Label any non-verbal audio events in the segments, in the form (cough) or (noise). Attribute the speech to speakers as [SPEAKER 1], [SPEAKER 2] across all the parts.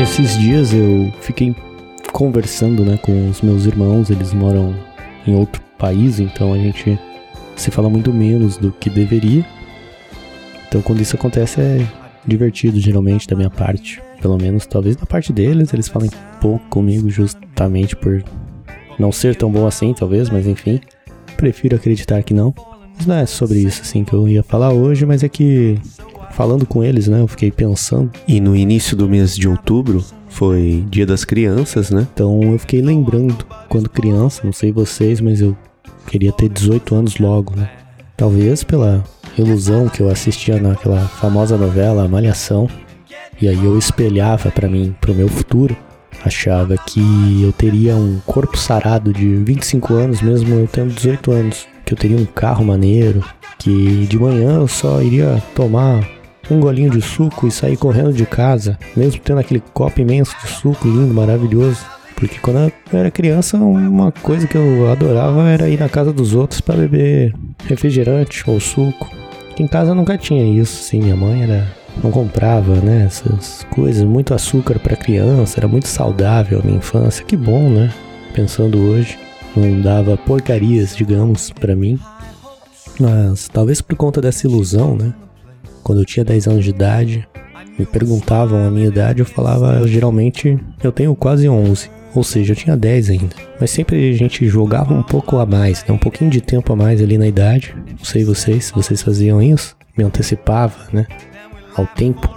[SPEAKER 1] esses dias eu fiquei conversando, né, com os meus irmãos, eles moram em outro país, então a gente se fala muito menos do que deveria. Então quando isso acontece é divertido geralmente da minha parte, pelo menos talvez da parte deles, eles falem pouco comigo justamente por não ser tão bom assim, talvez, mas enfim, prefiro acreditar que não. Mas não é sobre isso assim que eu ia falar hoje, mas é que falando com eles, né, eu fiquei pensando.
[SPEAKER 2] E no início do mês de outubro foi Dia das Crianças, né?
[SPEAKER 1] Então eu fiquei lembrando quando criança, não sei vocês, mas eu queria ter 18 anos logo, né? Talvez pela ilusão que eu assistia naquela famosa novela A Malhação, e aí eu espelhava para mim, pro meu futuro, achava que eu teria um corpo sarado de 25 anos mesmo eu tendo 18 anos, que eu teria um carro maneiro, que de manhã eu só iria tomar um golinho de suco e sair correndo de casa, mesmo tendo aquele copo imenso de suco lindo, maravilhoso. Porque quando eu era criança, uma coisa que eu adorava era ir na casa dos outros para beber refrigerante ou suco. Em casa nunca tinha isso, sim. Minha mãe era não comprava, né, essas coisas, muito açúcar para criança, era muito saudável a minha infância. Que bom, né? Pensando hoje, não dava porcarias, digamos, para mim. Mas talvez por conta dessa ilusão, né? Quando eu tinha 10 anos de idade, me perguntavam a minha idade, eu falava, geralmente, eu tenho quase 11. Ou seja, eu tinha 10 ainda. Mas sempre a gente jogava um pouco a mais, né? um pouquinho de tempo a mais ali na idade. Não sei vocês, se vocês faziam isso. Me antecipava, né? Ao tempo.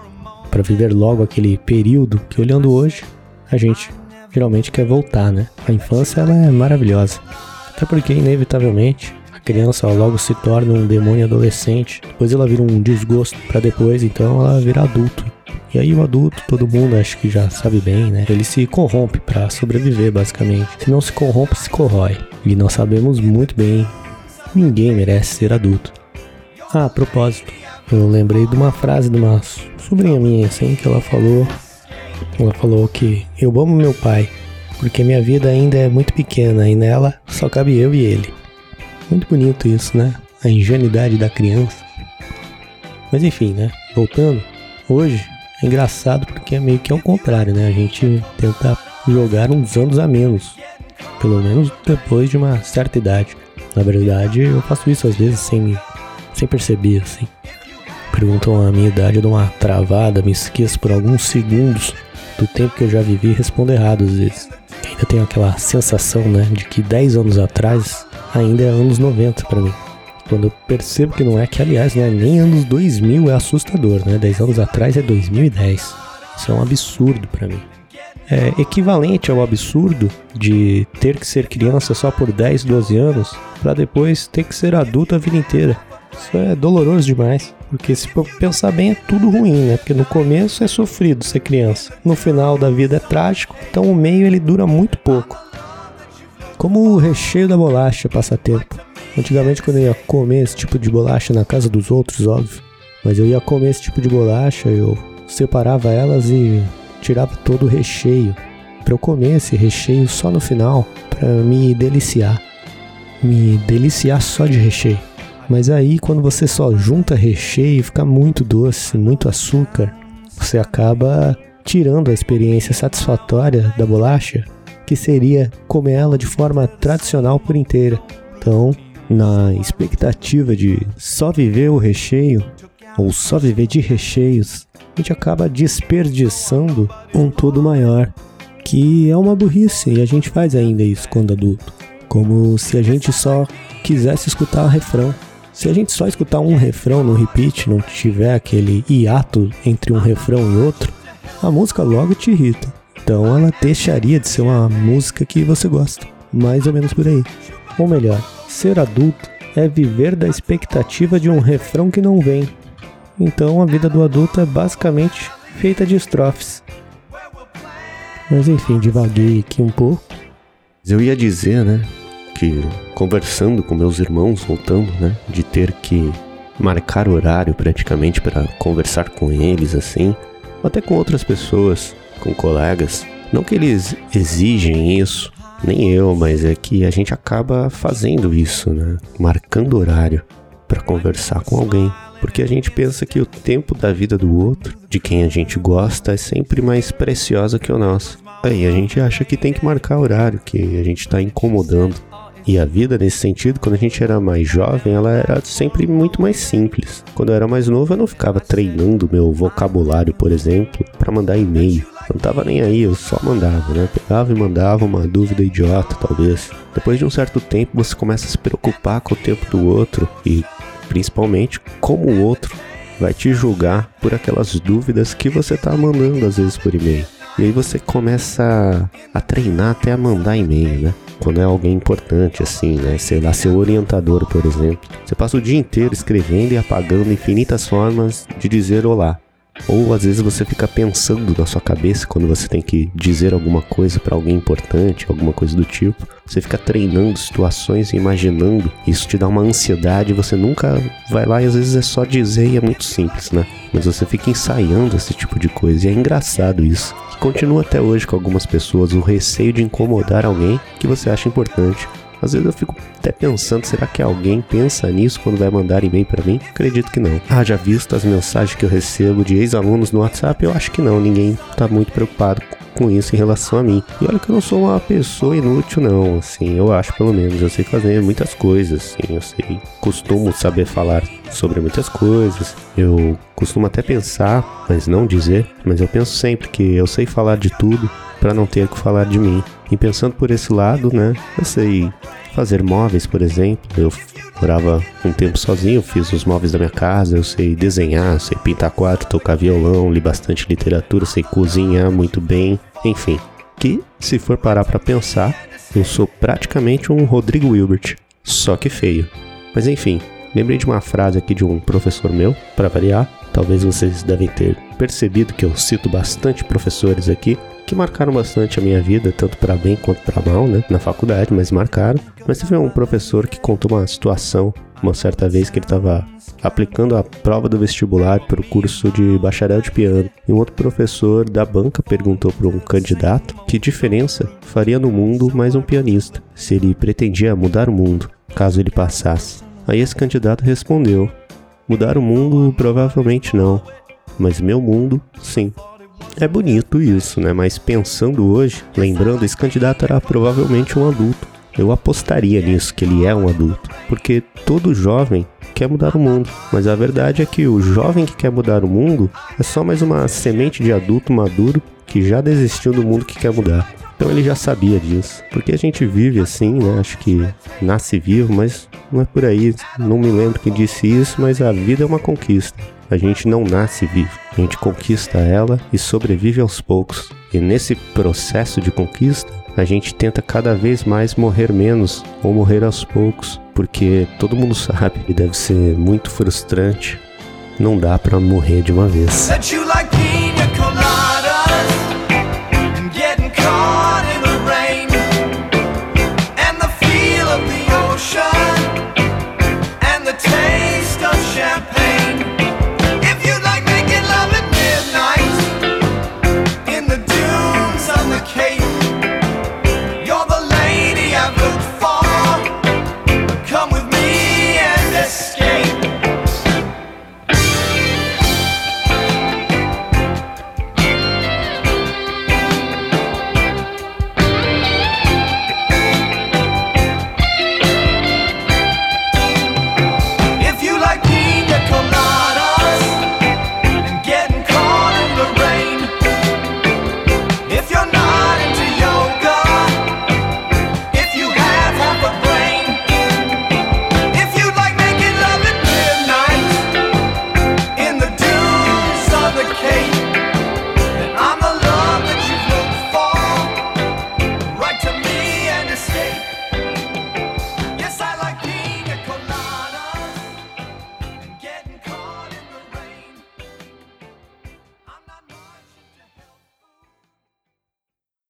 [SPEAKER 1] para viver logo aquele período que, olhando hoje, a gente geralmente quer voltar, né? A infância, ela é maravilhosa. Até porque, inevitavelmente, criança logo se torna um demônio adolescente, depois ela vira um desgosto para depois então ela vira adulto. E aí o adulto, todo mundo acho que já sabe bem, né? Ele se corrompe para sobreviver basicamente. Se não se corrompe, se corrói. E nós sabemos muito bem, ninguém merece ser adulto. Ah, a propósito, eu lembrei de uma frase de uma sobrinha minha assim que ela falou, ela falou que eu amo meu pai, porque minha vida ainda é muito pequena e nela só cabe eu e ele. Muito bonito isso, né? A ingenuidade da criança. Mas enfim, né? Voltando, hoje é engraçado porque é meio que ao contrário, né? A gente tenta jogar uns anos a menos. Pelo menos depois de uma certa idade. Na verdade, eu faço isso às vezes sem, sem perceber, assim. Perguntam a minha idade, eu dou uma travada, me esqueço por alguns segundos do tempo que eu já vivi e respondo errado às vezes. Ainda tenho aquela sensação, né, de que 10 anos atrás ainda é anos 90 para mim. Quando eu percebo que não é, que aliás não é nem anos 2000, é assustador, né? 10 anos atrás é 2010. Isso é um absurdo para mim. É equivalente ao absurdo de ter que ser criança só por 10, 12 anos para depois ter que ser adulto a vida inteira. Isso é doloroso demais. Porque se pensar bem é tudo ruim, né? Porque no começo é sofrido ser criança. No final da vida é trágico. Então o meio ele dura muito pouco. Como o recheio da bolacha passatempo. Antigamente, quando eu ia comer esse tipo de bolacha na casa dos outros, óbvio, mas eu ia comer esse tipo de bolacha, eu separava elas e tirava todo o recheio. Para eu comer esse recheio só no final, para me deliciar. Me deliciar só de recheio. Mas aí, quando você só junta recheio, fica muito doce, muito açúcar, você acaba tirando a experiência satisfatória da bolacha que seria comer ela de forma tradicional por inteira. Então, na expectativa de só viver o recheio, ou só viver de recheios, a gente acaba desperdiçando um todo maior, que é uma burrice, e a gente faz ainda isso quando adulto. Como se a gente só quisesse escutar o refrão. Se a gente só escutar um refrão no repeat, não tiver aquele hiato entre um refrão e outro, a música logo te irrita. Então ela deixaria de ser uma música que você gosta. Mais ou menos por aí. Ou melhor, ser adulto é viver da expectativa de um refrão que não vem. Então a vida do adulto é basicamente feita de estrofes. Mas enfim, divaguei aqui um pouco.
[SPEAKER 2] Eu ia dizer, né, que conversando com meus irmãos, voltando, né, de ter que marcar horário praticamente para conversar com eles assim, até com outras pessoas, com colegas. Não que eles exigem isso, nem eu, mas é que a gente acaba fazendo isso, né? Marcando horário para conversar com alguém. Porque a gente pensa que o tempo da vida do outro, de quem a gente gosta, é sempre mais preciosa que o nosso. Aí a gente acha que tem que marcar horário, que a gente está incomodando. E a vida, nesse sentido, quando a gente era mais jovem, ela era sempre muito mais simples. Quando eu era mais novo, eu não ficava treinando meu vocabulário, por exemplo, para mandar e-mail. Não tava nem aí, eu só mandava, né? Pegava e mandava uma dúvida idiota, talvez. Depois de um certo tempo, você começa a se preocupar com o tempo do outro e, principalmente, como o outro vai te julgar por aquelas dúvidas que você tá mandando às vezes por e-mail. E aí você começa a treinar até a mandar e-mail, né? quando é alguém importante, assim, né? Sei lá, seu orientador, por exemplo. Você passa o dia inteiro escrevendo e apagando infinitas formas de dizer olá. Ou às vezes você fica pensando na sua cabeça quando você tem que dizer alguma coisa para alguém importante, alguma coisa do tipo. Você fica treinando situações e imaginando. Isso te dá uma ansiedade, você nunca vai lá e às vezes é só dizer e é muito simples, né? Mas você fica ensaiando esse tipo de coisa e é engraçado isso continua até hoje com algumas pessoas o receio de incomodar alguém que você acha importante. Às vezes eu fico até pensando, será que alguém pensa nisso quando vai mandar e-mail para mim? Acredito que não. Ah, já visto as mensagens que eu recebo de ex-alunos no WhatsApp? Eu acho que não, ninguém tá muito preocupado com isso em relação a mim. E olha que eu não sou uma pessoa inútil, não, assim, eu acho pelo menos. Eu sei fazer muitas coisas, assim, eu sei. Costumo saber falar sobre muitas coisas. Eu costumo até pensar, mas não dizer, mas eu penso sempre que eu sei falar de tudo para não ter que falar de mim. E pensando por esse lado, né, eu sei fazer móveis, por exemplo. Eu morava um tempo sozinho, fiz os móveis da minha casa, eu sei desenhar, sei pintar quadro, tocar violão, li bastante literatura, sei cozinhar muito bem, enfim. Que, se for parar para pensar, eu sou praticamente um Rodrigo Wilbert, só que feio. Mas enfim, lembrei de uma frase aqui de um professor meu, para variar. Talvez vocês devem ter percebido que eu cito bastante professores aqui, que marcaram bastante a minha vida, tanto para bem quanto para mal, né? Na faculdade, mas marcaram. Mas teve um professor que contou uma situação, uma certa vez que ele estava aplicando a prova do vestibular para o curso de bacharel de piano. E um outro professor da banca perguntou para um candidato que diferença faria no mundo mais um pianista, se ele pretendia mudar o mundo, caso ele passasse. Aí esse candidato respondeu: Mudar o mundo provavelmente não, mas meu mundo sim. É bonito isso, né? Mas pensando hoje, lembrando, esse candidato era provavelmente um adulto. Eu apostaria nisso, que ele é um adulto. Porque todo jovem quer mudar o mundo. Mas a verdade é que o jovem que quer mudar o mundo é só mais uma semente de adulto maduro que já desistiu do mundo que quer mudar. Então ele já sabia disso. Porque a gente vive assim, né? Acho que nasce vivo, mas não é por aí. Não me lembro quem disse isso, mas a vida é uma conquista. A gente não nasce vivo, a gente conquista ela e sobrevive aos poucos. E nesse processo de conquista, a gente tenta cada vez mais morrer menos ou morrer aos poucos, porque todo mundo (laughs) sabe e deve ser muito frustrante. Não dá para morrer de uma vez. Hey.